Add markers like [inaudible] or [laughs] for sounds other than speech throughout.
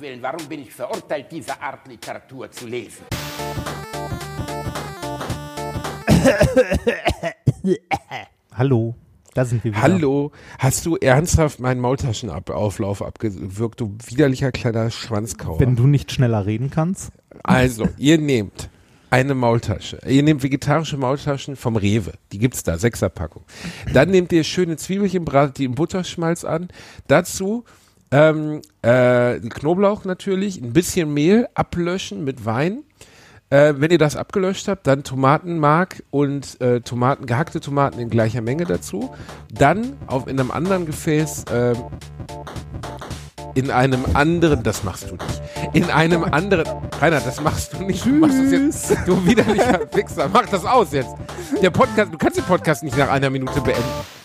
Willen, warum bin ich verurteilt, diese Art Literatur zu lesen? Hallo, da sind wir wieder. Hallo, hast du ernsthaft meinen Maultaschenauflauf abgewürgt, du widerlicher kleiner Schwanzkauer? Wenn du nicht schneller reden kannst. Also, ihr nehmt eine Maultasche. Ihr nehmt vegetarische Maultaschen vom Rewe. Die gibt's da, Sechserpackung. Dann nehmt ihr schöne Zwiebelchen, bratet die im Butterschmalz an. Dazu ähm, äh, Knoblauch natürlich, ein bisschen Mehl ablöschen mit Wein. Äh, wenn ihr das abgelöscht habt, dann Tomatenmark und äh, Tomaten, gehackte Tomaten in gleicher Menge dazu. Dann auf in einem anderen Gefäß äh, in einem anderen, das machst du nicht, in einem anderen, Rainer, das machst du nicht, du machst das jetzt, du widerlicher Fixer, mach das aus jetzt. Der Podcast, du kannst den Podcast nicht nach einer Minute beenden.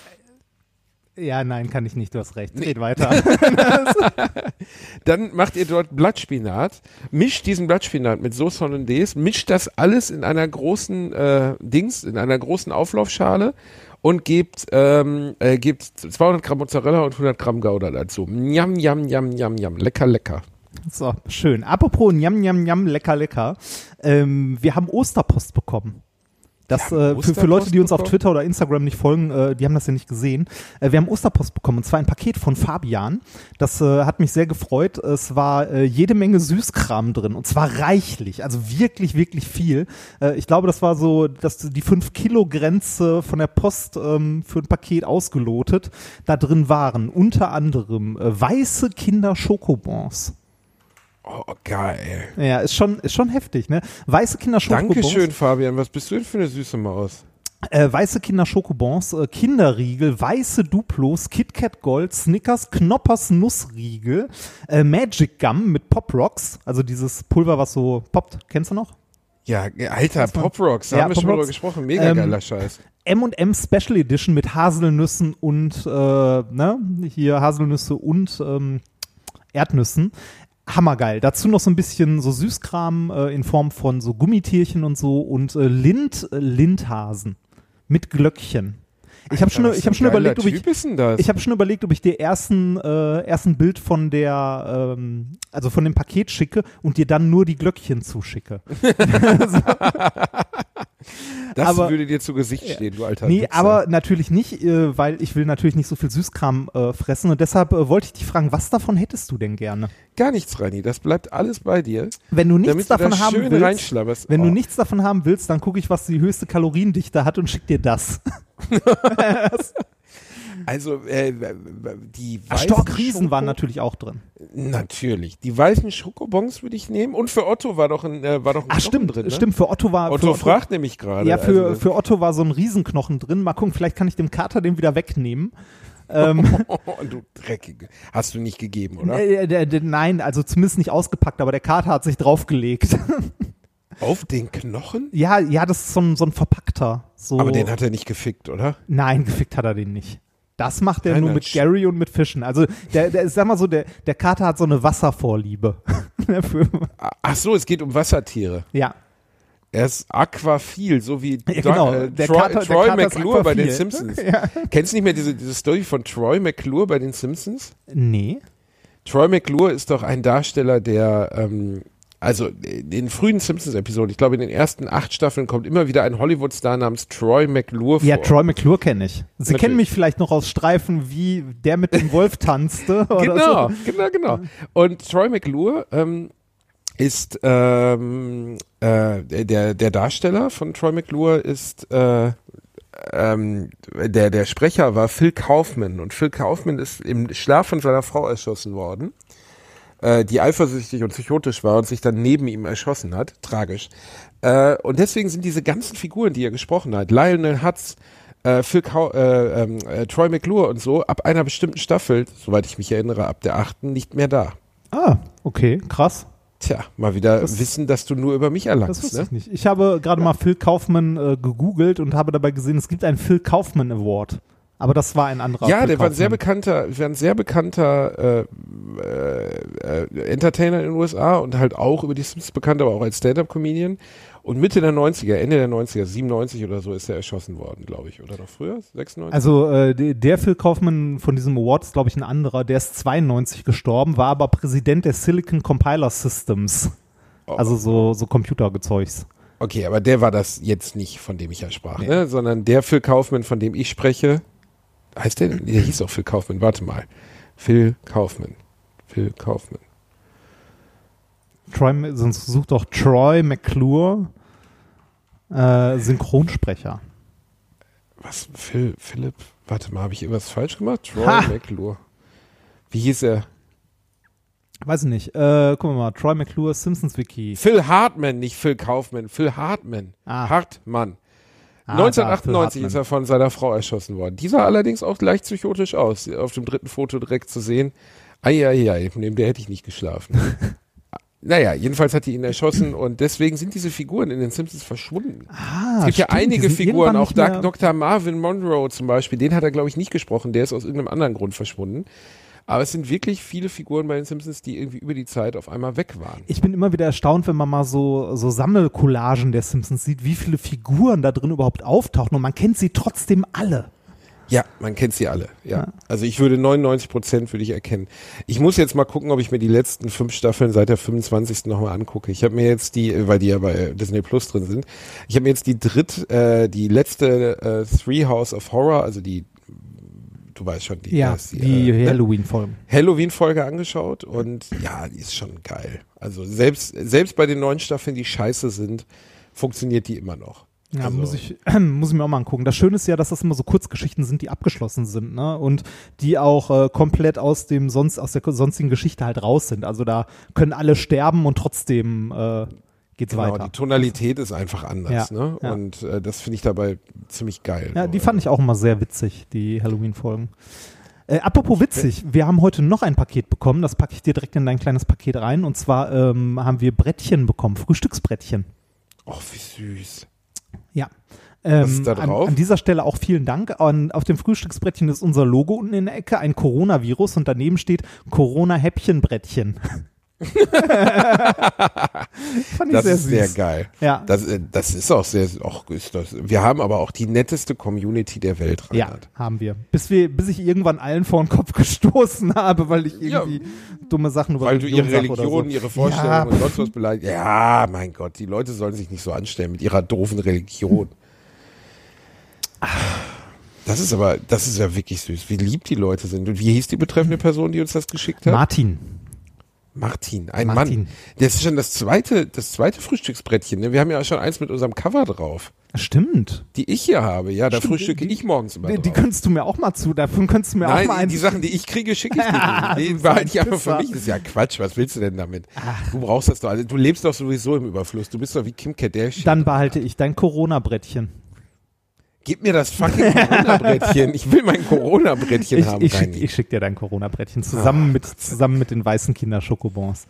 Ja, nein, kann ich nicht, du hast recht. Red weiter. [laughs] Dann macht ihr dort Blattspinat, mischt diesen Blattspinat mit Sauce Hollandaise, mischt das alles in einer großen äh, Dings, in einer großen Auflaufschale und gebt, ähm, äh, gebt 200 Gramm Mozzarella und 100 Gramm Gouda dazu. Njam, njam, njam, njam, njam. Lecker, lecker. so, schön. Apropos Njam, Njam, Njam, lecker, lecker. Ähm, wir haben Osterpost bekommen. Das äh, für, für Leute, die uns auf Twitter oder Instagram nicht folgen, äh, die haben das ja nicht gesehen. Äh, wir haben Osterpost bekommen und zwar ein Paket von Fabian. Das äh, hat mich sehr gefreut. Es war äh, jede Menge Süßkram drin und zwar reichlich, also wirklich, wirklich viel. Äh, ich glaube, das war so, dass die 5 Kilo Grenze von der Post ähm, für ein Paket ausgelotet. Da drin waren unter anderem weiße Kinder Schokobons. Oh, geil. Ja, ist schon, ist schon heftig, ne? Weiße Kinder Schokobons. Dankeschön, Fabian. Was bist du denn für eine süße Maus? Äh, weiße Kinder Schokobons, äh, Kinderriegel, weiße Duplos, KitKat Gold, Snickers, Knoppers Nussriegel, äh, Magic Gum mit Pop Rocks, also dieses Pulver, was so poppt. Kennst du noch? Ja, alter, Pop Rocks, da Ja, haben wir schon drüber gesprochen. Mega Ähm, geiler Scheiß. M&M Special Edition mit Haselnüssen und, äh, ne, hier Haselnüsse und ähm, Erdnüssen. Hammergeil. Dazu noch so ein bisschen so Süßkram äh, in Form von so Gummitierchen und so und äh, Lind, äh, Lindhasen mit Glöckchen. Ich habe schon, ich ein schon überlegt, ob ich, ich habe schon überlegt, ob ich dir ersten, äh, ersten Bild von der, ähm, also von dem Paket schicke und dir dann nur die Glöckchen zuschicke. [laughs] [laughs] [laughs] das aber- würde dir zu Gesicht stehen, du alter Nee, Wichser. aber natürlich nicht, äh, weil ich will natürlich nicht so viel Süßkram äh, fressen und deshalb äh, wollte ich dich fragen, was davon hättest du denn gerne? Gar nichts, Rani. Das bleibt alles bei dir. Wenn du nichts du davon da haben willst, wenn Oh. du nichts davon haben willst, dann gucke ich, was die höchste Kaloriendichte hat und schick dir das. [laughs] [laughs] Also, äh, die Storkriesen Schoko- waren natürlich auch drin. Natürlich. Die weißen Schokobons würde ich nehmen. Und für Otto war doch ein, äh, war doch ein Ach Knochen stimmt, drin. Ne? stimmt, für Otto war Otto für fragt nämlich gerade. Ja, für, also, für Otto war so ein Riesenknochen drin. Mal gucken, vielleicht kann ich dem Kater den wieder wegnehmen. [laughs] ähm, du Dreckige. Hast du nicht gegeben, oder? äh, der, nein, also zumindest nicht ausgepackt, aber der Kater hat sich draufgelegt. [laughs] Auf den Knochen? ja, ja, das ist so ein, so ein verpackter. So. Aber den hat er nicht gefickt, oder? Nein, gefickt hat er den nicht. Das macht er Nein, nur mit Gary und mit Fischen. Also der, der sag mal so, der, der Kater hat so eine Wasservorliebe. [laughs] Ach so, es geht um Wassertiere. ja, Er ist aquaphil, so wie Ja, genau. Don- äh, Der Troy, Kater- der Troy ist McClure bei den. Simpsons. [laughs] Kennst du nicht mehr diese, diese Story von Troy McClure bei den Simpsons? nee. Troy McClure ist doch ein Darsteller, der, ähm, also in den frühen Simpsons-Episoden, ich glaube in den ersten acht Staffeln kommt immer wieder ein Hollywood-Star namens Troy McClure vor. Ja, Troy McClure kenne ich. Sie Natürlich. kennen mich vielleicht noch aus Streifen, wie der mit dem Wolf tanzte. [laughs] Oder Genau, So. genau, genau. Und Troy McClure ähm, ist ähm, äh, der, der Darsteller von Troy McClure ist äh, ähm, der, der Sprecher war Phil Kaufman und Phil Kaufman ist im Schlaf von seiner Frau erschossen worden, äh, die eifersüchtig und psychotisch war und sich dann neben ihm erschossen hat. Tragisch. Äh, und deswegen sind diese ganzen Figuren, die er gesprochen hat, Lionel Hutz, äh, Phil Kau äh, ähm, äh, Troy McClure und so, ab einer bestimmten Staffel, soweit ich mich erinnere, ab der achten, nicht mehr da. Ah, okay, krass. Tja, mal wieder Das- wissen, dass du nur über mich Das erlangst. wusste Ne? ich nicht. Ich habe gerade mal Phil Kaufman äh, gegoogelt und habe dabei gesehen, es gibt einen Phil Kaufman Award. Aber das war ein anderer. Ja, der war ein sehr bekannter, war ein sehr bekannter äh, äh, äh, Entertainer in den USA und halt auch über die Simpsons bekannt, aber auch als Stand-up-Comedian. Und Mitte der 90er, Ende der 90er, 97 oder so ist er erschossen worden, glaube ich. Oder noch früher? 96? Also äh, der- Phil Kaufman von diesem Award ist, glaube ich, ein anderer. Der ist 92 gestorben, war aber Präsident der Silicon Compiler Systems. Also so, so Computergezeugs. Okay, aber der war das jetzt nicht, von dem ich ja sprach, ne? sondern der Phil Kaufman, von dem ich spreche, heißt der? Der hieß auch Phil Kaufman, warte mal. Phil Kaufman. Phil Kaufman. Troy, sonst sucht doch Troy McClure, äh, Synchronsprecher. Was? Phil, Philipp? Warte mal, habe ich irgendwas falsch gemacht? [laughs] Troy Ha! McClure. Wie hieß er? Weiß ich nicht. Äh, gucken wir mal. Troy McClure, Simpsons Wiki. Phil Hartman, nicht Phil Kaufman. Phil Hartman. Ah. Hartmann. Ah, da, 1998 Phil ist er von seiner Frau erschossen worden. Die sah allerdings auch leicht psychotisch aus. Auf dem dritten Foto direkt zu sehen. Eieiei, neben der hätte ich nicht geschlafen. [laughs] naja, jedenfalls hat die ihn erschossen und deswegen sind diese Figuren in den Simpsons verschwunden. Ah, es gibt ja stimmt, die einige Figuren, auch Dr. Marvin Monroe zum Beispiel, den hat er, glaube ich, nicht gesprochen. Der ist aus irgendeinem anderen Grund verschwunden. Aber es sind wirklich viele Figuren bei den Simpsons, die irgendwie über die Zeit auf einmal weg waren. Ich bin immer wieder erstaunt, wenn man mal so, so Sammelcollagen der Simpsons sieht, wie viele Figuren da drin überhaupt auftauchen und man kennt sie trotzdem alle. Ja, man kennt sie alle. Ja. Ja. Also ich würde 99 Prozent würde ich erkennen. Ich muss jetzt mal gucken, ob ich mir die letzten fünf Staffeln seit der 25. nochmal angucke. Ich habe mir jetzt die, weil die ja bei Disney Plus drin sind, ich habe mir jetzt die dritt, äh, die letzte äh, Three House of Horror, also die, du weißt schon, die, Ja, die äh, ne? Halloween-Folgen. Halloween-Folge angeschaut und ja, die ist schon geil. Also selbst, selbst bei den neuen Staffeln, die scheiße sind, funktioniert die immer noch. Ja, also, muss, ich, [clears throat] muss ich mir auch mal angucken. Das Schöne ist ja, dass das immer so Kurzgeschichten sind, die abgeschlossen sind, ne? Und die auch äh, komplett aus dem sonst aus der sonstigen Geschichte halt raus sind. Also da können alle sterben und trotzdem äh, geht's Genau, weiter. die Tonalität ist einfach anders, Ja, ne? ja. Und äh, das finde ich dabei ziemlich geil. Ja, die fand ich auch immer sehr witzig, die Halloween-Folgen. Äh, apropos witzig, wir haben heute noch ein Paket bekommen, das packe ich dir direkt in dein kleines Paket rein. Und zwar ähm, haben wir Brettchen bekommen, Frühstücksbrettchen. Och, wie süß. Ja. Ähm, Was ist da an, an dieser Stelle auch vielen Dank. An, auf dem Frühstücksbrettchen ist unser Logo unten in der Ecke, ein Coronavirus und daneben steht Corona-Häppchenbrettchen. [laughs] [laughs] Fand ich Das sehr ist süß. sehr geil. Ja. Das, äh, das ist auch sehr, auch ist das. Wir haben aber auch die netteste Community der Welt, Ja, Reinhard. haben wir. Bis, wir. bis ich irgendwann allen vor den Kopf gestoßen [laughs] habe, weil ich Ja. irgendwie dumme Sachen über Weil du ihre Religion, so. ihre Vorstellungen Ja, und sonst was beleidigst. Ja, mein Gott, die Leute sollen sich nicht so anstellen mit ihrer doofen Religion. [laughs] Das ist aber, das ist ja wirklich süß, wie lieb die Leute sind. Und wie hieß die betreffende Person, die uns das geschickt hat? Martin. Martin, ein Martin. Mann. Das ist schon das zweite, das zweite Frühstücksbrettchen. Ne? Wir haben ja schon eins mit unserem Cover drauf, Stimmt. die ich hier habe. Ja, da Stimmt, frühstücke die- ich morgens immer Die, die könntest du mir auch mal zu, davon könntest du mir auch mal Nein, eins. die Sachen, die ich kriege, schicke ich dir. [laughs] du Die behalte ich einfach für mich. Das ist ja Quatsch. Was willst du denn damit? Du brauchst das doch. Also, du lebst doch sowieso im Überfluss. Du bist doch wie Kim Kardashian. Dann behalte ich dein Corona-Brettchen. Gib mir das fucking Corona-Brettchen. Ich will mein Corona-Brettchen haben. ich, schick, ich schick dir dein Corona-Brettchen zusammen, Ah, mit, zusammen mit den weißen Kinder-Schokobons.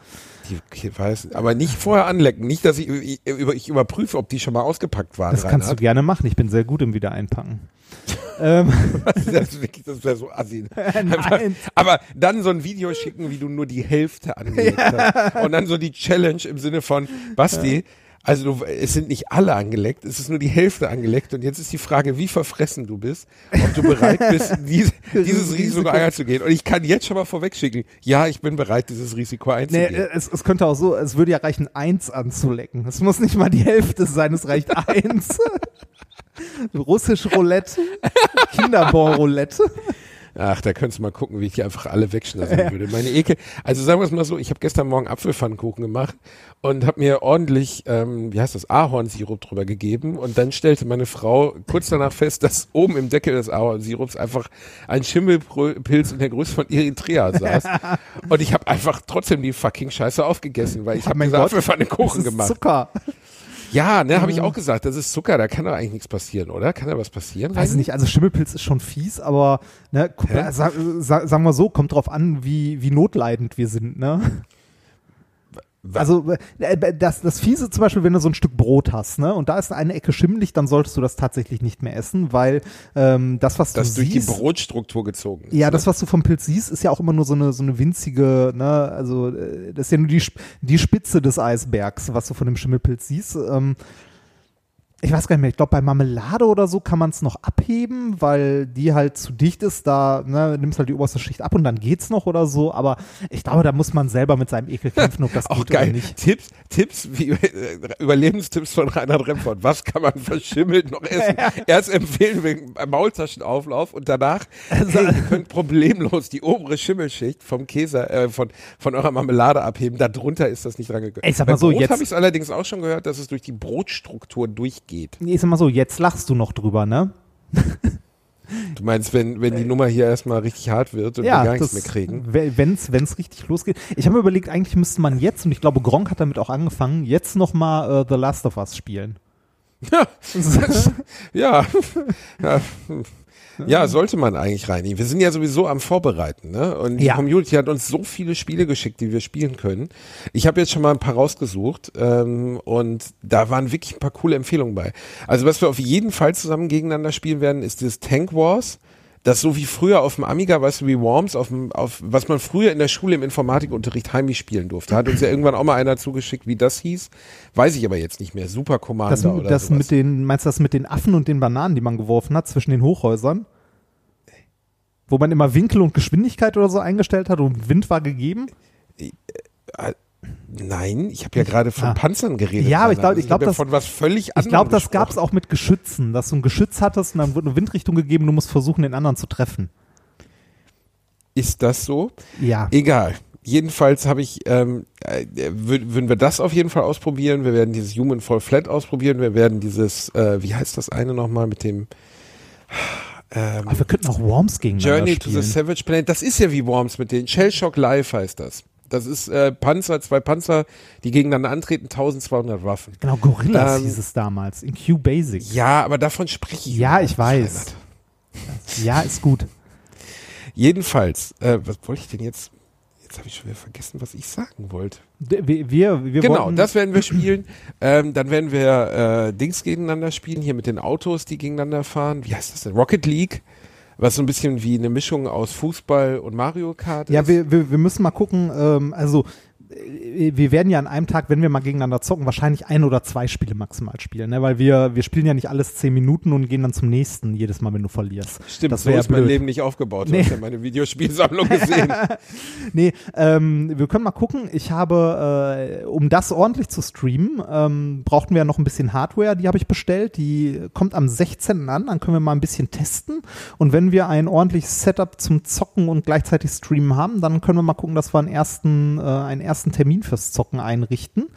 Die, ich weiß, aber nicht vorher anlecken. Nicht, dass ich, ich, ich überprüfe, ob die schon mal ausgepackt waren. Das kannst du Reinhard. gerne machen. Ich bin sehr gut im Wiedereinpacken. [laughs] ähm, Das wirklich, das wäre so assi. [laughs] Nein. aber dann so ein Video schicken, wie du nur die Hälfte angelegt [laughs] hast. Und dann so die Challenge im Sinne von, Basti, also du, es sind nicht alle angeleckt, es ist nur die Hälfte angeleckt. Und jetzt ist die Frage, wie verfressen du bist, ob du bereit bist, [laughs] dies, dieses Risiko einzugehen. Und ich kann jetzt schon mal vorwegschicken, ja, ich bin bereit, dieses Risiko nee, einzugehen. äh, es, es könnte auch so, es würde ja reichen, eins anzulecken. Es muss nicht mal die Hälfte sein, es reicht eins. [laughs] Russisch Roulette, Kinderbon Roulette. Ach, da könntest du mal gucken, wie ich die einfach alle wegschnassen würde. Meine Ekel. Also sagen wir es mal so, ich habe gestern Morgen Apfelpfannkuchen gemacht und habe mir ordentlich, ähm, wie heißt das, Ahornsirup drüber gegeben. Und dann stellte meine Frau kurz danach fest, dass oben im Deckel des Ahornsirups einfach ein Schimmelpilz in der Größe von Eritrea saß. [laughs] und ich habe einfach trotzdem die fucking Scheiße aufgegessen, weil ich habe mein diese Gott, Apfelpfannkuchen gemacht. Zucker. Ja, ne, habe ich auch gesagt, das ist Zucker, da kann doch eigentlich nichts passieren, oder? Kann da was passieren? Weiß ich nicht, also Schimmelpilz ist schon fies, aber ne, guck, sa, sagen wir so, kommt drauf an, wie, wie notleidend wir sind, ne? Also äh, das, das Fiese zum Beispiel, wenn du so ein Stück Brot hast, ne, und da ist eine Ecke schimmelig, dann solltest du das tatsächlich nicht mehr essen, weil ähm, das, was Das du durch die siehst, Brotstruktur gezogen ist. ja, ne? das, was du vom Pilz siehst, ist ja auch immer nur so eine, so eine winzige, ne, also äh, das ist ja nur die, die Spitze des Eisbergs, was du von dem Schimmelpilz siehst. Ähm, ich weiß gar nicht mehr, ich glaube bei Marmelade oder so kann man es noch abheben, weil die halt zu dicht ist, da ne, nimmst halt die oberste Schicht ab und dann geht's noch oder so, aber ich glaube, da muss man selber mit seinem Ekel kämpfen, ob das [laughs] Auch geht oder geil. nicht. Tipps, Tipps, wie äh, Überlebenstipps von Reinhard Remford. Was kann man verschimmelt noch essen? [laughs] Erst empfehlen wegen beim Maultaschenauflauf und danach, Also hey, ihr könnt problemlos die obere Schimmelschicht vom Käse, äh, von, von eurer Marmelade abheben. Darunter ist das nicht dran gegangen. Ey, ich sag mal Bei so, Brot jetzt- habe ich es allerdings auch schon gehört, dass es durch die Brotstruktur durchgeht. Ich sag mal so, jetzt lachst du noch drüber, ne? Du meinst, wenn, wenn die Nummer hier erstmal richtig hart wird und wir gar nichts mehr kriegen? Wenn es richtig losgeht. Ich habe mir überlegt, eigentlich müsste man jetzt, und ich glaube, Gronk hat damit auch angefangen, jetzt nochmal äh, The Last of Us spielen. Ja. [laughs] ja. Ja, sollte man eigentlich rein. Wir sind ja sowieso am Vorbereiten, ne? Und die Ja. Community hat uns so viele Spiele geschickt, die wir spielen können. Ich habe jetzt schon mal ein paar rausgesucht ähm, und da waren wirklich ein paar coole Empfehlungen bei. Also was wir auf jeden Fall zusammen gegeneinander spielen werden, ist das Tank Wars. Das so wie früher auf dem Amiga, weißt du, wie Worms, auf dem, auf, was man früher in der Schule im Informatikunterricht heimlich spielen durfte. Hat uns ja irgendwann auch mal einer zugeschickt, wie das hieß. Weiß ich aber jetzt nicht mehr. Super Commander Das, oder das sowas. mit den, meinst du das mit den Affen und den Bananen, die man geworfen hat zwischen den Hochhäusern? Wo man immer Winkel und Geschwindigkeit oder so eingestellt hat und Wind war gegeben? Nein, ich habe ja gerade von Ah. Panzern geredet. Ja, aber ich glaub- Rainer. ich glaub, hab ja das- von was völlig Ich glaube, das gab es auch mit Geschützen, dass du ein Geschütz hattest und dann wurde eine Windrichtung gegeben, du musst versuchen, den anderen zu treffen. Ist das so? Ja. Egal. Jedenfalls habe ich, ähm, äh, wür- würden wir das auf jeden Fall ausprobieren. Wir werden dieses Human Fall Flat ausprobieren. Wir werden dieses, äh, wie heißt das eine nochmal mit dem ähm, Aber wir könnten auch Worms gegeneinander Journey to spielen. the Savage Planet. Das ist ja wie Worms mit den Shell Shock Live heißt das. Das ist äh, Panzer, zwei Panzer, die gegeneinander antreten, 1200 Waffen. Genau, Gorillas Ähm, hieß es damals, in Q Basic. Ja, aber davon spreche ich. Ja, ich weiß. Ja, ist gut. Jedenfalls, äh, was wollte ich denn jetzt? Jetzt habe ich schon wieder vergessen, was ich sagen wollte. Wir, wir, wir genau, das werden wir spielen. ähm, dann werden wir äh, Dings gegeneinander spielen, hier mit den Autos, die gegeneinander fahren. Wie heißt das denn? Rocket League, was so ein bisschen wie eine Mischung aus Fußball und Mario Kart Ja, ist. wir, wir, wir müssen mal gucken, ähm, also wir werden ja an einem Tag, wenn wir mal gegeneinander zocken, wahrscheinlich ein oder zwei Spiele maximal spielen, ne? weil wir, wir spielen ja nicht alles zehn Minuten und gehen dann zum nächsten jedes Mal, wenn du verlierst. Stimmt, das so ist mein blöd. Leben nicht aufgebaut. Nee. Du hast ja meine Videospielsammlung gesehen. [laughs] Nee, ähm, wir können mal gucken. Ich habe, äh, um das ordentlich zu streamen, ähm, brauchten wir ja noch ein bisschen Hardware, die habe ich bestellt. Die kommt am 16. an, dann können wir mal ein bisschen testen. Und wenn wir ein ordentliches Setup zum Zocken und gleichzeitig Streamen haben, dann können wir mal gucken, dass wir einen ersten, äh, einen ersten Termin fürs Zocken einrichten.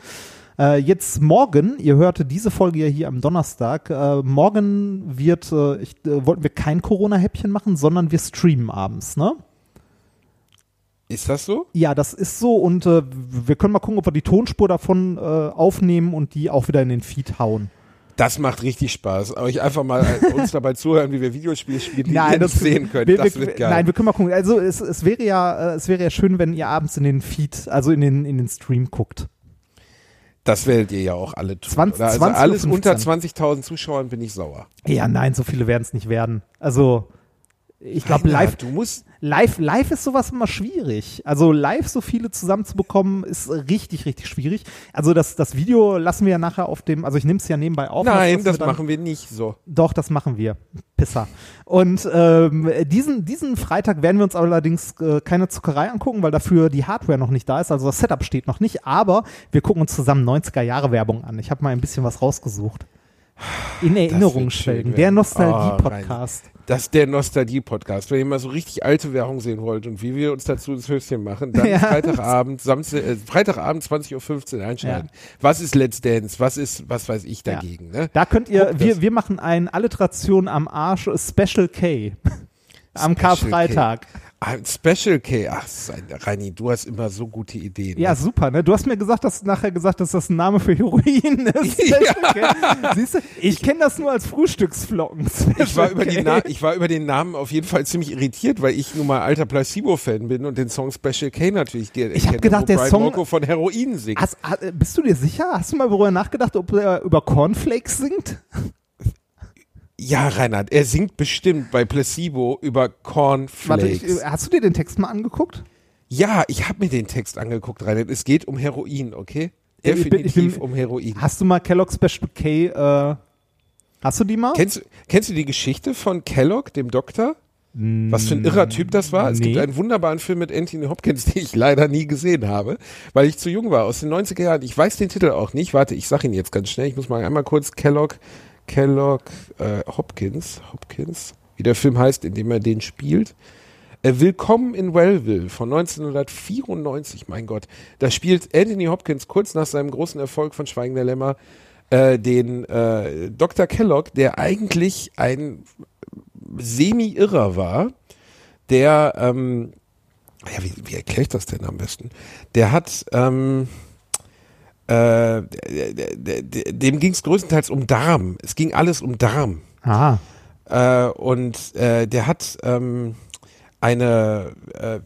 Äh, jetzt morgen, ihr hörte diese Folge ja hier am Donnerstag, äh, morgen wird, äh, ich, äh, wollten wir kein Corona-Häppchen machen, sondern wir streamen abends, ne? Ist das so? Ja, das ist so und äh, wir können mal gucken, ob wir die Tonspur davon äh, aufnehmen und die auch wieder in den Feed hauen. Das macht richtig Spaß. Euch einfach mal [laughs] uns dabei zuhören, wie wir Videospiele spielen, die ihr nicht sehen könnt. Wir, das wir, wird geil. Nein, wir können mal gucken. Also es, es wäre ja, äh, es wäre ja schön, wenn ihr abends in den Feed, also in den in den Stream guckt. das werdet ihr ja auch alle tun. 20 oder? also 20 Uhr alles 15. unter 20.000 Zuschauern bin ich sauer. Ja, nein, so viele werden es nicht werden. Also ich glaube, live, Du musst, live, live ist sowas immer schwierig. Also live so viele zusammenzubekommen ist richtig, richtig schwierig. Also das, das Video lassen wir ja nachher auf dem, also ich nehme es ja nebenbei auf. nein, wir das dann- machen wir nicht so. Doch, das machen wir. Pisser. Und ähm, diesen, diesen Freitag werden wir uns allerdings äh, keine Zuckerei angucken, weil dafür die Hardware noch nicht da ist. Also das Setup steht noch nicht. Aber wir gucken uns zusammen 90er-Jahre-Werbung an. Ich habe mal ein bisschen was rausgesucht. In Erinnerung schwelgen. Der Oh, Nostalgie-Podcast. Das ist der Nostalgie-Podcast. Wenn ihr mal so richtig alte Werbung sehen wollt und wie wir uns dazu das Höschen machen, dann [laughs] Ja. Freitagabend, Samstag, äh, Freitagabend 20.15 Uhr einschalten. Was ist Let's Dance? Was ist, was weiß ich Ja. dagegen? Ne? da könnt ihr, wir, das. wir machen ein Alliteration am Arsch Special K. Am Karfreitag. Ein Special K. Ach, Reini, du hast immer so gute Ideen. Ja, super, ne? Du hast mir gesagt, dass nachher gesagt, dass das ein Name für Heroin [laughs] ist. Okay. Siehst du, ich kenne das nur als Frühstücksflocken. Ich war, über die. Na ich war über den Namen auf jeden Fall ziemlich irritiert, weil ich nun mal alter Placebo-Fan bin und den Song Special K natürlich dir Ich hab kenne, gedacht, der Brian Song- Molko von Heroin singt. Hast, ha- bist du dir sicher? Hast du mal darüber nachgedacht, ob er über Cornflakes singt? Ja, Reinhard, er singt bestimmt bei Placebo über Cornflakes. Warte, ich, äh, hast du dir den Text mal angeguckt? ja, ich habe mir den Text angeguckt, Reinhard. Es geht um Heroin, okay? Ich bin- Definitiv ich bin- um Heroin. Hast du mal Kellogg Special K, äh, hast du die mal? Kennst, kennst du die Geschichte von Kellogg, dem Doktor? Was für ein irrer Typ das war. Es nee. gibt einen wunderbaren Film mit Anthony Hopkins, [laughs] den ich leider nie gesehen habe, weil ich zu jung war, aus den 90er Jahren. Ich weiß den Titel auch nicht. Warte, ich sag ihn jetzt ganz schnell. Ich muss mal einmal kurz Kellogg, Kellogg, äh, Hopkins, Hopkins, wie der Film heißt, in dem er den spielt. Äh, Willkommen in Wellville von 1994, mein Gott. Da spielt Anthony Hopkins kurz nach seinem großen Erfolg von Schweigen der Lämmer äh, den äh, Dr. Kellogg, der eigentlich ein Semi-Irrer war, der, ähm, ja, wie, wie erkläre ich das denn am besten? Der hat, ähm, äh, dem ging es größtenteils um Darm. Es ging alles um Darm. Ah, Äh, und äh, der hat ähm, eine äh, äh,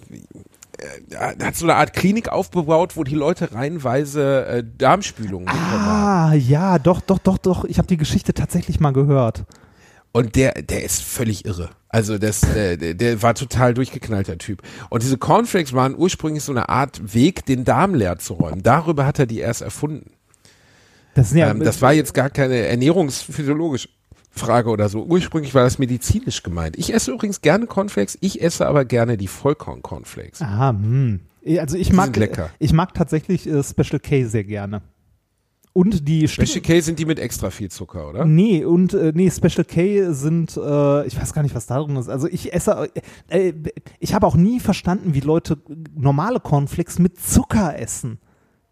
hat so eine Art Klinik aufgebaut, wo die Leute reihenweise Darmspülungen bekommen haben. ah, ja, doch, doch, doch, doch. Ich habe die Geschichte tatsächlich mal gehört. Und der, der ist völlig irre. Also das, äh, der, der war total durchgeknallter Typ. Und diese Cornflakes waren ursprünglich so eine Art Weg, den Darm leer zu räumen. Darüber hat er die erst erfunden. Das, ja, ähm, das war jetzt gar keine ernährungsphysiologische Frage oder so. Ursprünglich war das medizinisch gemeint. Ich esse übrigens gerne Cornflakes, ich esse aber gerne die Vollkorn-Cornflakes. Ah, hm. Also ich mag, ich mag tatsächlich äh, Special K sehr gerne. Und die Special K sind die mit extra viel Zucker, oder? Nee, und äh, nee, Special K sind, äh, ich weiß gar nicht, was da drin ist. Also ich esse, äh, äh, ich habe auch nie verstanden, wie Leute normale Cornflakes mit Zucker essen.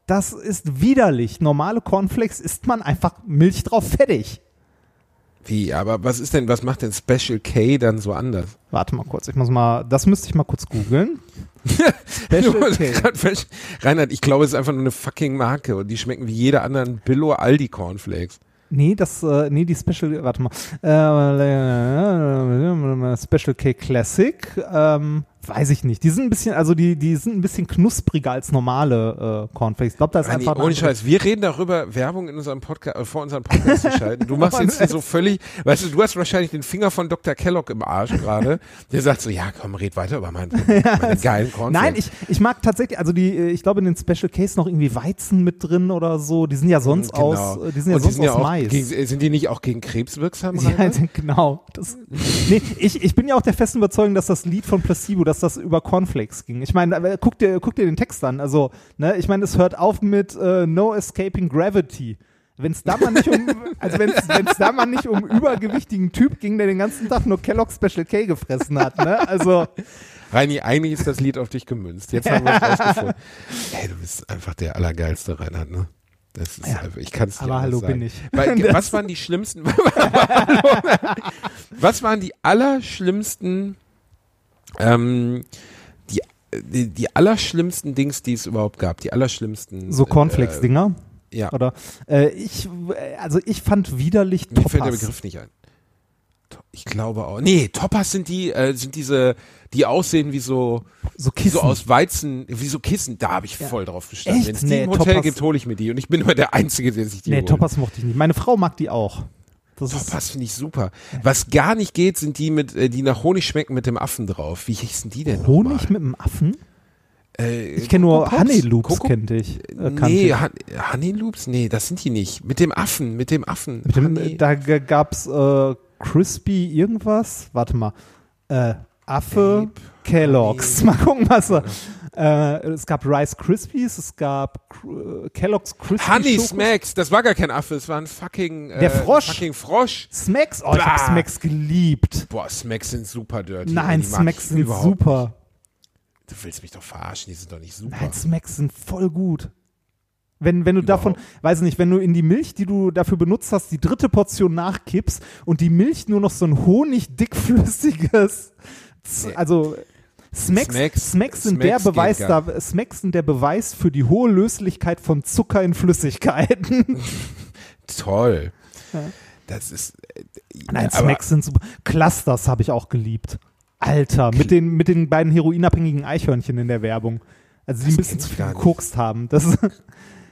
Das ist widerlich. Normale Cornflakes isst man einfach Milch drauf fertig. Wie, aber was ist denn, was macht denn Special K dann so anders? Warte mal kurz, ich muss mal, das müsste ich mal kurz googeln. [laughs] Special K. [laughs] Reinhard, ich glaube, es ist einfach nur eine fucking Marke und die schmecken wie jede anderen Billo Aldi Cornflakes. Nee, das, äh, nee, die Special, warte mal. Äh, [laughs] Special K Classic, ähm, weiß ich nicht. Die sind ein bisschen, also die, die sind ein bisschen knuspriger als normale äh, Cornflakes. Ich glaube, da ist Reini, einfach. ohne Scheiß, wir reden darüber, Werbung in unserem Podcast, äh, vor unserem Podcast zu schalten. Du [laughs] machst jetzt hier so völlig, weißt du, du hast wahrscheinlich den Finger von Dr. Kellogg im Arsch gerade. Der sagt so, ja, komm, red weiter über meinen, [laughs] meine geilen Cornflakes. Nein, ich, ich mag tatsächlich, also die, äh, ich glaube in den Special Case noch irgendwie Weizen mit drin oder so. Die sind ja sonst Genau. aus, äh, die sind ja Und sonst aus auch Mais. Gegen, äh, sind die nicht auch gegen Krebs wirksam? [laughs] Ja, genau. Das, nee, ich, ich bin ja auch der festen Überzeugung, dass das Lied von Placebo, dass das über Cornflakes ging. Ich meine, aber guck dir, guck dir den Text an. Also, ne, ich meine, es hört auf mit äh, No Escaping Gravity. Wenn es da mal nicht um, [laughs] also wenn es da mal nicht um übergewichtigen Typ ging, der den ganzen Tag nur Kellogg Special K gefressen hat, ne? Also, Reini, eigentlich ist das Lied auf dich gemünzt. Jetzt haben wir es [laughs] rausgefunden. Ey, du bist einfach der allergeilste Reinhard, ne? Das ist Ja, einfach, ich kann es nicht aber hallo sagen. bin ich. Weil, [laughs] was waren die schlimmsten, was waren die allerschlimmsten, ähm, die, die, die allerschlimmsten Dings, die es überhaupt gab? Die allerschlimmsten. so Cornflakes-Dinger. Äh, ja, Oder? Äh, ich, äh, also ich fand widerlich mir fällt der. Begriff nicht ein. Ich glaube auch. Nee, Toppers sind die, äh, sind diese, die aussehen wie so, So Kissen. so aus Weizen, wie so Kissen. Da habe ich Ja. voll drauf gestanden. Wenn es die Nee, im Hotel Toppers- gibt, hole ich mir die. Und ich bin immer der Einzige, der sich die nee, holt. Topas mochte ich nicht. Meine Frau mag die auch. Das ist, Toppers finde ich super. Was gar nicht geht, sind die mit, äh, die nach Honig schmecken mit dem Affen drauf. Wie hießen die denn Honig mit dem Affen? Äh, Ich kenne nur Coco Pops? Honey Loops, Coco- kannte ich. Äh, Nee, ich. Han Honey Loops? Nee, das sind die nicht. Mit dem Affen, mit dem Affen. Mit dem, da gab's äh, Crispy irgendwas. Warte mal. Äh, Affe, Ape, Kellogg's. [laughs] Mal gucken, was er. Äh, es gab Rice Krispies, es gab Cr- äh, Kellogg's Crispy Honey Schoko- Smacks, das war gar kein Affe, es war ein fucking, äh, Der Frosch. fucking Frosch. Smacks. Oh, ich hab. Smacks geliebt. Boah, Smacks sind super dirty. Nein, Smacks sind super. nicht. Du willst mich doch verarschen, die sind doch nicht super. Nein, Smacks sind voll gut. Wenn, wenn du davon, Überhaupt. weiß ich nicht, wenn du in die Milch, die du dafür benutzt hast, die dritte Portion nachkippst und die Milch nur noch so ein Honig dickflüssiges, Z- Nee. also Smacks, Smacks- Smacks, sind Smacks der Beweis da, Smacks sind der Beweis für die hohe Löslichkeit von Zucker in Flüssigkeiten. [laughs] Toll. Das ist. Äh, Nein, Smacks sind super. Clusters habe ich auch geliebt. Alter, mit den, mit den beiden heroinabhängigen Eichhörnchen in der Werbung. Also die Das ein bisschen zu viel gekokst haben. Das, [laughs]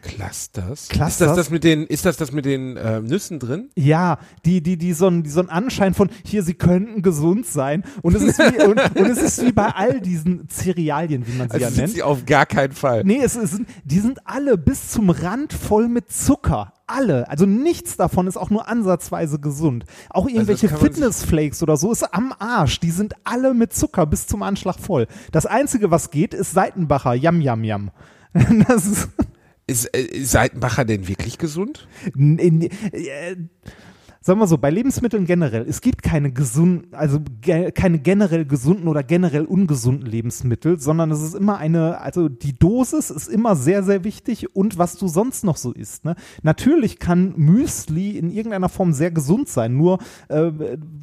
Clusters? Ist Clusters? das das mit den, ist das das mit den äh, Nüssen drin? ja, die, die, die so, einen, die so einen Anschein von, hier, sie könnten gesund sein. Und es ist wie, [laughs] und, und es ist wie bei all diesen Cerealien, wie man sie Also ja nennt. sie auf gar keinen Fall. Nee, es, es sind, die sind alle bis zum Rand voll mit Zucker. Alle. Also nichts davon ist auch nur ansatzweise gesund. Auch irgendwelche kann man sich- Fitnessflakes oder so ist am Arsch. Die sind alle mit Zucker bis zum Anschlag voll. Das Einzige, was geht, ist Seitenbacher. Yam, yam, yam. [laughs] Das ist, Ist, äh, ist Seitenbacher denn wirklich gesund? n- n- äh, sagen wir so, bei Lebensmitteln generell, es gibt keine gesunden, also ge keine generell gesunden oder generell ungesunden Lebensmittel, sondern es ist immer eine, also die Dosis ist immer sehr, sehr wichtig und was du sonst noch so isst. Ne? Natürlich kann Müsli in irgendeiner Form sehr gesund sein, nur äh,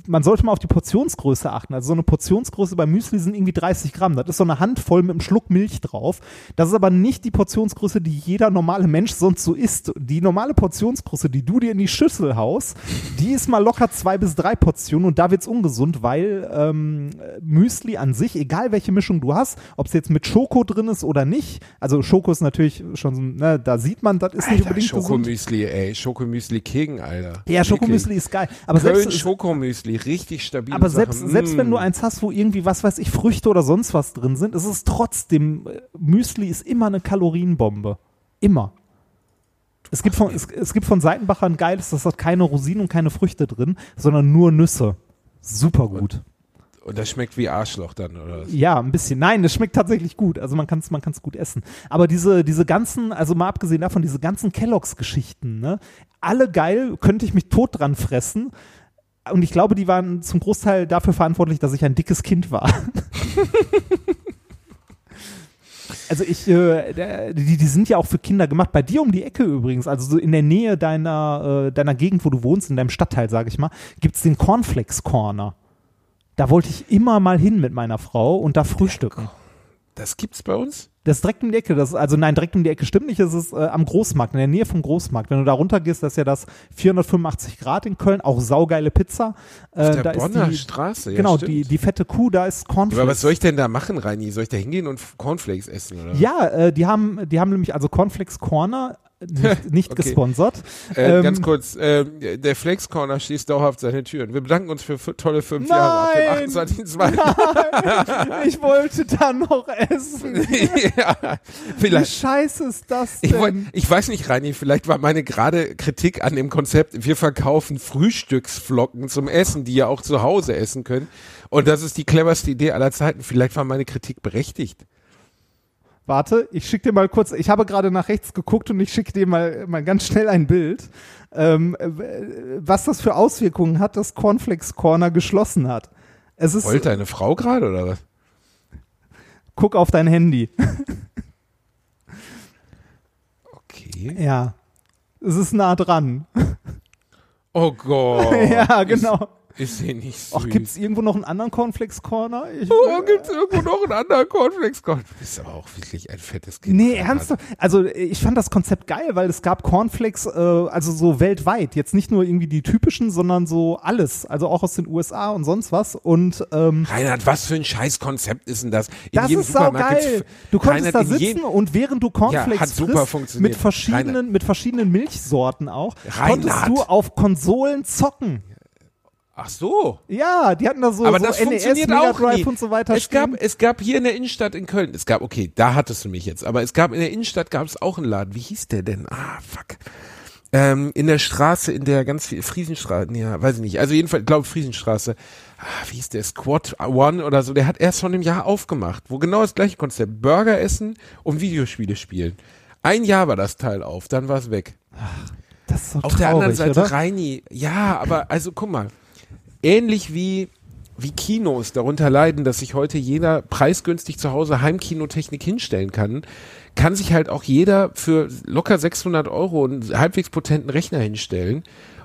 man sollte mal auf die Portionsgröße achten. Also so eine Portionsgröße bei Müsli sind irgendwie 30 Gramm. Das ist so eine Handvoll mit einem Schluck Milch drauf. Das ist aber nicht die Portionsgröße, die jeder normale Mensch sonst so isst. Die normale Portionsgröße, die du dir in die Schüssel haust, die ist mal locker zwei bis drei Portionen und da wird's ungesund, weil ähm, Müsli an sich, egal welche Mischung du hast, ob es jetzt mit Schoko drin ist oder nicht, also Schoko ist natürlich schon so, ne, da sieht man, das ist nicht Alter, unbedingt gesund. Schokomüsli, ey. Schokomüsli Kegen, Alter. Ja, Schokomüsli ist geil. Aber Köln selbst, Schokomüsli, richtig stabil. aber selbst, selbst wenn du Mm. eins hast, wo irgendwie, was weiß ich, Früchte oder sonst was drin sind, ist es trotzdem, äh, Müsli ist immer eine Kalorienbombe. Immer. Es gibt, von, es, es gibt von Seitenbacher ein geiles, das hat keine Rosinen und keine Früchte drin, sondern nur Nüsse. Super gut. Und das schmeckt wie Arschloch dann, oder was? Ja, ein bisschen. Nein, das schmeckt tatsächlich gut. Also man kann es man kann's gut essen. Aber diese, diese ganzen, also mal abgesehen davon, diese ganzen Kelloggs-Geschichten, ne, alle geil, könnte ich mich tot dran fressen. Und ich glaube, die waren zum Großteil dafür verantwortlich, dass ich ein dickes Kind war. [laughs] Also ich, äh, die, die sind ja auch für Kinder gemacht. Bei dir um die Ecke übrigens, also so in der Nähe deiner, äh, deiner Gegend, wo du wohnst, in deinem Stadtteil, sage ich mal, gibt's den Cornflakes Corner. Da wollte ich immer mal hin mit meiner Frau und da frühstücken. Das gibt's bei uns? Das ist direkt um die Ecke, das, also nein, direkt um die Ecke stimmt nicht, es ist äh, am Großmarkt, in der Nähe vom Großmarkt. Wenn du da runter gehst, das ist ja das 485 Grad in Köln, auch saugeile Pizza. Äh, Auf der da Bonner ist die, Straße, ja, Genau, stimmt. die, die fette Kuh, da ist Cornflakes. Aber was soll ich denn da machen, Reini? Soll ich da hingehen und Cornflakes essen, oder? Ja, äh, die haben, die haben nämlich also Cornflakes Corner, nicht, nicht Okay. gesponsert. Äh, Ähm, ganz kurz, äh, der Flex Corner schließt dauerhaft seine Türen. Wir bedanken uns für tolle fünf Jahre ab dem Nein! 28.02. ich wollte da noch essen. [laughs] ja, Wie vielleicht. scheiße ist das Ich, denn? wollt, ich weiß nicht, Reini, vielleicht war meine gerade Kritik an dem Konzept, wir verkaufen Frühstücksflocken zum Essen, die ihr auch zu Hause essen könnt. Und das ist die cleverste Idee aller Zeiten. Vielleicht war meine Kritik berechtigt. Warte, ich schicke dir mal kurz, ich habe gerade nach rechts geguckt und ich schicke dir mal, mal ganz schnell ein Bild, ähm, äh, was das für Auswirkungen hat, dass Cornflakes Corner geschlossen hat. Es ist, Wollte eine Frau gerade oder was? guck auf dein Handy. Okay. Ja. Es ist nah dran. Oh Gott. [laughs] ja, genau. Ist, hier nicht süß. Ach, gibt's irgendwo noch einen anderen Cornflakes Corner? Ich, Oh, gibt's irgendwo noch einen anderen Cornflakes? Gott, du bist aber auch wirklich ein fettes Kind. Nee, ernsthaft. Also ich fand das Konzept geil, weil es gab Cornflakes, äh, also so weltweit. Jetzt nicht nur irgendwie die typischen, sondern so alles. Also auch aus den USA und sonst was. Und ähm, Reinhard, was für ein Scheißkonzept ist denn das? In das jedem ist sau Supermarkt geil. f- Du konntest Reinhard, da sitzen und während du Cornflakes Ja, hat super frisst, funktioniert. mit verschiedenen, mit verschiedenen Milchsorten auch, Reinhard. konntest du auf Konsolen zocken. Ach so. Ja, die hatten da so, Aber so das NES, funktioniert Mega auch Drive nie. und so weiter Es gab, es gab hier in der Innenstadt in Köln, es gab, okay, da hattest du mich jetzt, aber es gab in der Innenstadt gab es auch einen Laden. Wie hieß der denn? Ah, fuck. Ähm, in der Straße, in der ganz viel, Friesenstraße, ja, weiß ich nicht. Also jedenfalls, glaube Friesenstraße. Ah, wie hieß der? Squad One oder so. Der hat erst vor einem Jahr aufgemacht, wo genau das gleiche Konzept. Burger essen und Videospiele spielen. Ein Jahr war das Teil auf, dann war es weg. Das ist so Auf traurig, der anderen Seite oder? Reini, ja, aber also guck mal, ähnlich wie wie Kinos darunter leiden, dass sich heute jeder preisgünstig zu Hause Heimkinotechnik hinstellen kann, kann sich halt auch jeder für locker 600 Euro einen halbwegs potenten Rechner hinstellen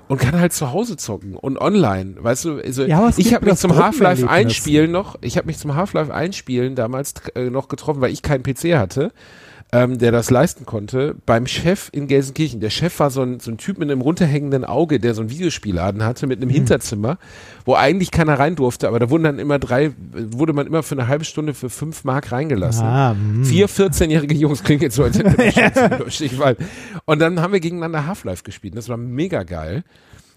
und kann halt zu Hause zocken und online, weißt du, also Ja, ich habe mich zum Half-Life einspielen noch, ich habe mich zum Half-Life einspielen damals äh, noch getroffen, weil ich keinen PC hatte. Ähm, der das leisten konnte, beim Chef in Gelsenkirchen. Der Chef war so ein, so ein Typ mit einem runterhängenden Auge, der so einen Videospielladen hatte mit einem Hm. Hinterzimmer, wo eigentlich keiner rein durfte, aber da wurden dann immer drei, wurde man immer für eine halbe Stunde für fünf Mark reingelassen. Ah, mh. Vier 14-jährige Jungs klingt jetzt so, als hätten wir. Und dann haben wir gegeneinander Half-Life gespielt. Das war mega geil.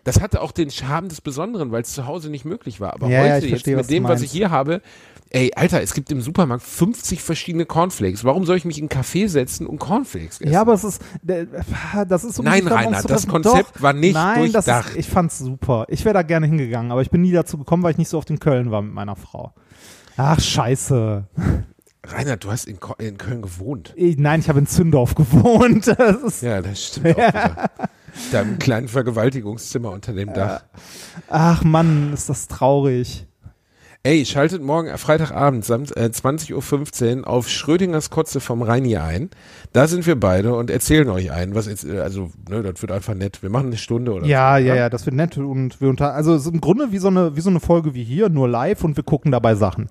Das hatte auch den Charme des Besonderen, weil es zu Hause nicht möglich war. Aber Ja, heute jetzt verstehe, was mit dem, was ich hier habe, ey, Alter, es gibt im Supermarkt 50 verschiedene Cornflakes. Warum soll ich mich in einen Café setzen und Cornflakes essen? Ja, aber es ist, das ist so ein Nein, Rainer, das Konzept Doch, war nicht Nein, das durchdacht. ist, ich fand's super. Ich wäre da gerne hingegangen, aber ich bin nie dazu gekommen, weil ich nicht so oft in Köln war mit meiner Frau. Ach, scheiße. Rainer, du hast in, Köln gewohnt. Ich, nein, ich habe in Zündorf gewohnt. [laughs] Das ist, Ja, das stimmt auch [laughs] im kleinen Vergewaltigungszimmer unter dem Dach. ach Mann, ist das traurig. Ey, schaltet morgen äh, Freitagabend Sam äh, 20.15 Uhr auf Schrödingers Kotze vom Reini ein. Da sind wir beide und erzählen euch ein, was jetzt, äh, also, ne, das wird einfach nett. Wir machen eine Stunde oder Ja, so. ja, ja, das wird nett und wir unter, also es ist im Grunde wie so eine, wie so eine Folge wie hier, nur live und wir gucken dabei Sachen.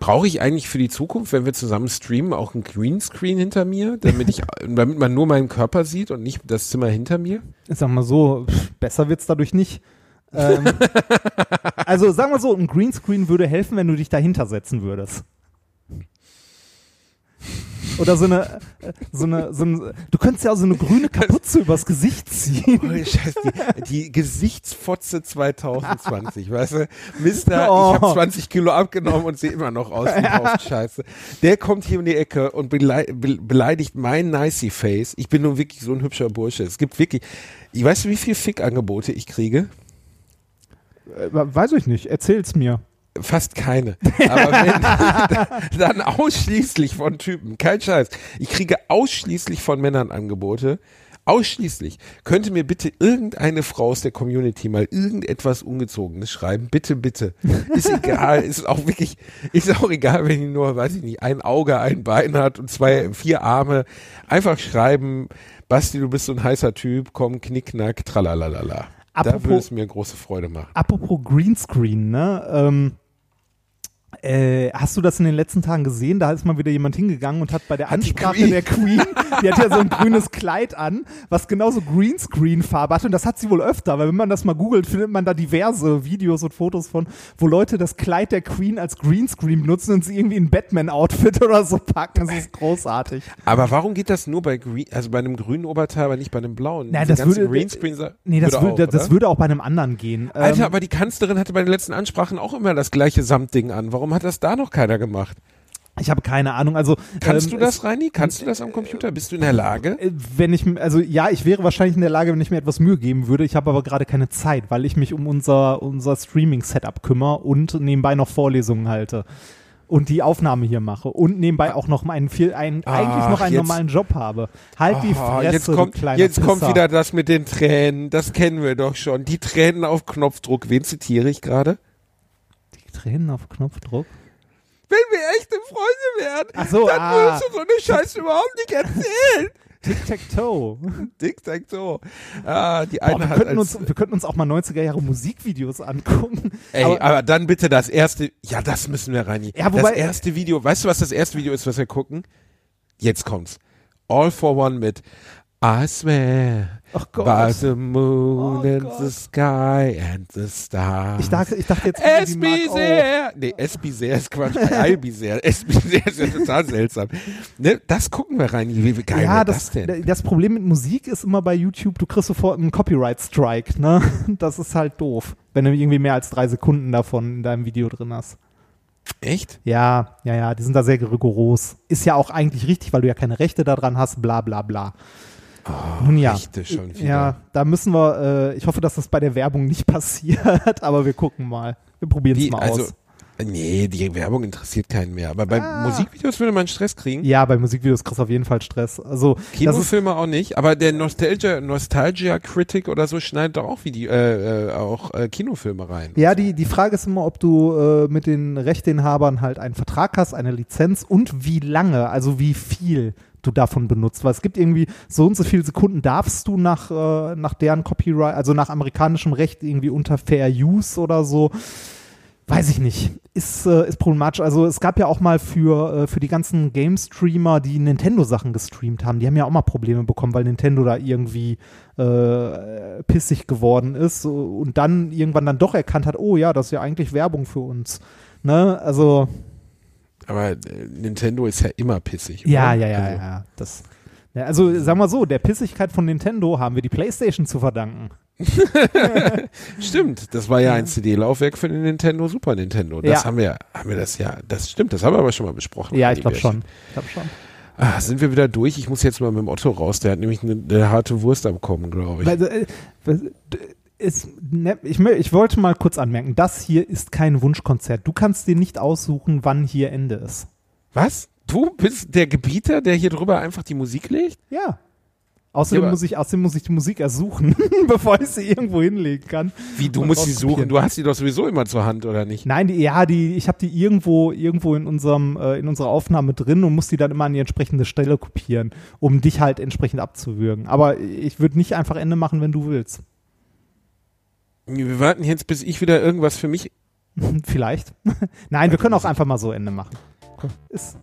Brauche ich eigentlich für die Zukunft, wenn wir zusammen streamen, auch ein Greenscreen hinter mir, damit ich, [laughs] damit man nur meinen Körper sieht und nicht das Zimmer hinter mir? Ich sag mal so, besser wird's dadurch nicht. ähm, [laughs] also sagen wir so, ein Greenscreen würde helfen, wenn du dich dahinter setzen würdest. Oder so eine, äh, so eine, so ein, du könntest ja auch so eine grüne [laughs] Kapuze übers Gesicht ziehen. Oh, Scheiße, die, die Gesichtsfotze 2020, [laughs] weißt du? Mister, Oh. ich habe 20 Kilo abgenommen und sehe immer noch aus wie Haufen Scheiße. Der kommt hier um die Ecke und belei be beleidigt mein Nicey Face. Ich bin nun wirklich so ein hübscher Bursche. Es gibt wirklich, ich weiß du, wie viel Fickangebote ich kriege? Äh, Weiß ich nicht, erzähl's mir. Fast keine. Aber wenn, [laughs] dann ausschließlich von Typen. Kein Scheiß. Ich kriege ausschließlich von Männern Angebote. Ausschließlich. Könnte mir bitte irgendeine Frau aus der Community mal irgendetwas Ungezogenes schreiben? Bitte, bitte. Ist egal. Ist auch wirklich, ist auch egal, wenn die nur, weiß ich nicht, ein Auge, ein Bein hat und zwei, vier Arme. Einfach schreiben, Basti, du bist so ein heißer Typ, komm, knickknack, tralalala. Da Apropos- würde es mir große Freude machen. Apropos Greenscreen, ne? Ähm, äh, hast du das in den letzten Tagen gesehen? Da ist mal wieder jemand hingegangen und hat bei der Hat Ansprache Queen- der Queen, die hat ja so ein grünes Kleid an, was genauso Greenscreen-Farbe hat. Und das hat sie wohl öfter, weil wenn man das mal googelt, findet man da diverse Videos und Fotos von, wo Leute das Kleid der Queen als Greenscreen benutzen und sie irgendwie in Batman-Outfit [laughs] oder so packen. Das ist großartig. Aber warum geht das nur bei Green, also bei einem grünen Oberteil, aber nicht bei einem blauen? Nein, das würde- Greenscreen sa- Nee, das würde, auch, das würde auch bei einem anderen gehen. Alter, Ähm, aber die Kanzlerin hatte bei den letzten Ansprachen auch immer das gleiche Samtding an. Warum hat das da noch keiner gemacht? ich habe keine Ahnung. Also Kannst ähm, du das, Reini? Kannst du das am Computer? Bist du in der Lage? Äh, Wenn ich, also ja, ich wäre wahrscheinlich in der Lage, wenn ich mir etwas Mühe geben würde. Ich habe aber gerade keine Zeit, weil ich mich um unser, unser Streaming-Setup kümmere und nebenbei noch Vorlesungen halte. Und die Aufnahme hier mache und nebenbei auch noch einen, viel, einen, Ach, eigentlich noch einen jetzt- normalen Job habe. Halt die Ah, Fresse, jetzt kommt, kleiner jetzt kommt Pisser. wieder das mit den Tränen. Das kennen wir doch schon. Die Tränen auf Knopfdruck. Wen zitiere ich gerade? Tränen auf Knopfdruck. Wenn wir echte Freunde wären, Ach so, dann ah. würdest du so eine Scheiße [laughs] überhaupt nicht erzählen. Tic-Tac-Toe. Dick, tac, so. Ah, die Boah, eine wir, hat könnten uns, wir könnten uns auch mal 90er Jahre Musikvideos angucken. Ey, aber, aber, dann bitte das erste, ja, das müssen wir rein. Ja, wobei- das erste Video, weißt du, was das erste Video ist, was wir gucken? Jetzt kommt's. All for One mit I swear Gott. by the moon Oh and Gott. the sky and the stars. Ich dachte, ich dachte jetzt, Es sehr. Nee, es be sehr ist Quatsch. [laughs] I be sehr. Es be sehr ist ja total seltsam. Ne, das gucken wir rein. Wie, geil ja, das, das denn? das Problem mit Musik ist immer bei YouTube, du kriegst sofort einen Copyright-Strike, ne? [laughs] Das ist halt doof, wenn du irgendwie mehr als drei Sekunden davon in deinem Video drin hast. Echt? Ja, ja, ja, die sind da sehr rigoros. Ist ja auch eigentlich richtig, weil du ja keine Rechte daran hast, bla bla bla. Nun ja. Ja, da müssen wir, äh, ich hoffe, dass das bei der Werbung nicht [laughs] passiert, aber wir gucken mal. Wir probieren es Wie, mal also, aus. nee, die Werbung interessiert keinen mehr. Aber bei Ah. Musikvideos würde man Stress kriegen. Ja, bei Musikvideos kriegst du auf jeden Fall Stress. Also, Kinofilme auch nicht, aber der Nostalgia, Nostalgia Critic oder so schneidet doch auch Video, äh, äh, auch äh, Kinofilme rein. Ja, die, die Frage ist immer, ob du äh, mit den Rechteinhabern halt einen Vertrag hast, eine Lizenz und wie lange, also wie viel du davon benutzt, weil es gibt irgendwie so und so viele Sekunden darfst du nach, äh, nach deren Copyright, also nach amerikanischem Recht irgendwie unter Fair Use oder so. Weiß ich nicht. Ist, äh, ist problematisch. Also es gab ja auch mal für, äh, für die ganzen Game-Streamer, die Nintendo-Sachen gestreamt haben, die haben ja auch mal Probleme bekommen, weil Nintendo da irgendwie äh, pissig geworden ist und dann irgendwann dann doch erkannt hat, oh ja, das ist ja eigentlich Werbung für uns. Ne? Also. Aber äh, Nintendo ist ja immer pissig. Ja, oder? ja, ja, also. ja. Das, ja. Also sagen wir so, der Pissigkeit von Nintendo haben wir die PlayStation zu verdanken. [laughs] Stimmt, das war ja ein CD-Laufwerk für den Nintendo Super Nintendo. Das Ja. haben wir, haben wir das ja, das stimmt, das haben wir aber schon mal besprochen. Ja, ich glaube schon. Ich glaube schon. Ah, sind wir wieder durch? Ich muss jetzt mal mit dem Otto raus. Der hat nämlich eine, eine harte Wurst am Kommen, glaube ich. Weil, äh, ist, ne, ich, ich wollte mal kurz anmerken, das hier ist kein Wunschkonzert. Du kannst dir nicht aussuchen, wann hier Ende ist. Was? Du bist der Gebieter, der hier drüber einfach die Musik legt? Ja. Außerdem, Ja, muss ich, außerdem muss ich die Musik ersuchen, [laughs] bevor ich sie irgendwo hinlegen kann. Wie, du musst sie suchen. Du hast sie doch sowieso immer zur Hand, oder nicht? Nein, die, ja, die, ich habe die irgendwo, irgendwo in unserem, äh, in unserer Aufnahme drin und muss die dann immer an die entsprechende Stelle kopieren, um dich halt entsprechend abzuwürgen. Aber ich würde nicht einfach Ende machen, wenn du willst. Wir warten jetzt, bis ich wieder irgendwas für mich. [laughs] Vielleicht. [laughs] Nein, wir können auch einfach mal so Ende machen. Ist,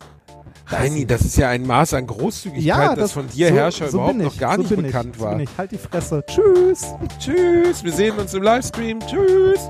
Heini, das ist ja ein Maß an Großzügigkeit, ja, das, von dir, so- Herrscher, so überhaupt noch gar so nicht bekannt ich, war. Halt die Fresse. Tschüss. Tschüss, wir sehen uns im Livestream. Tschüss.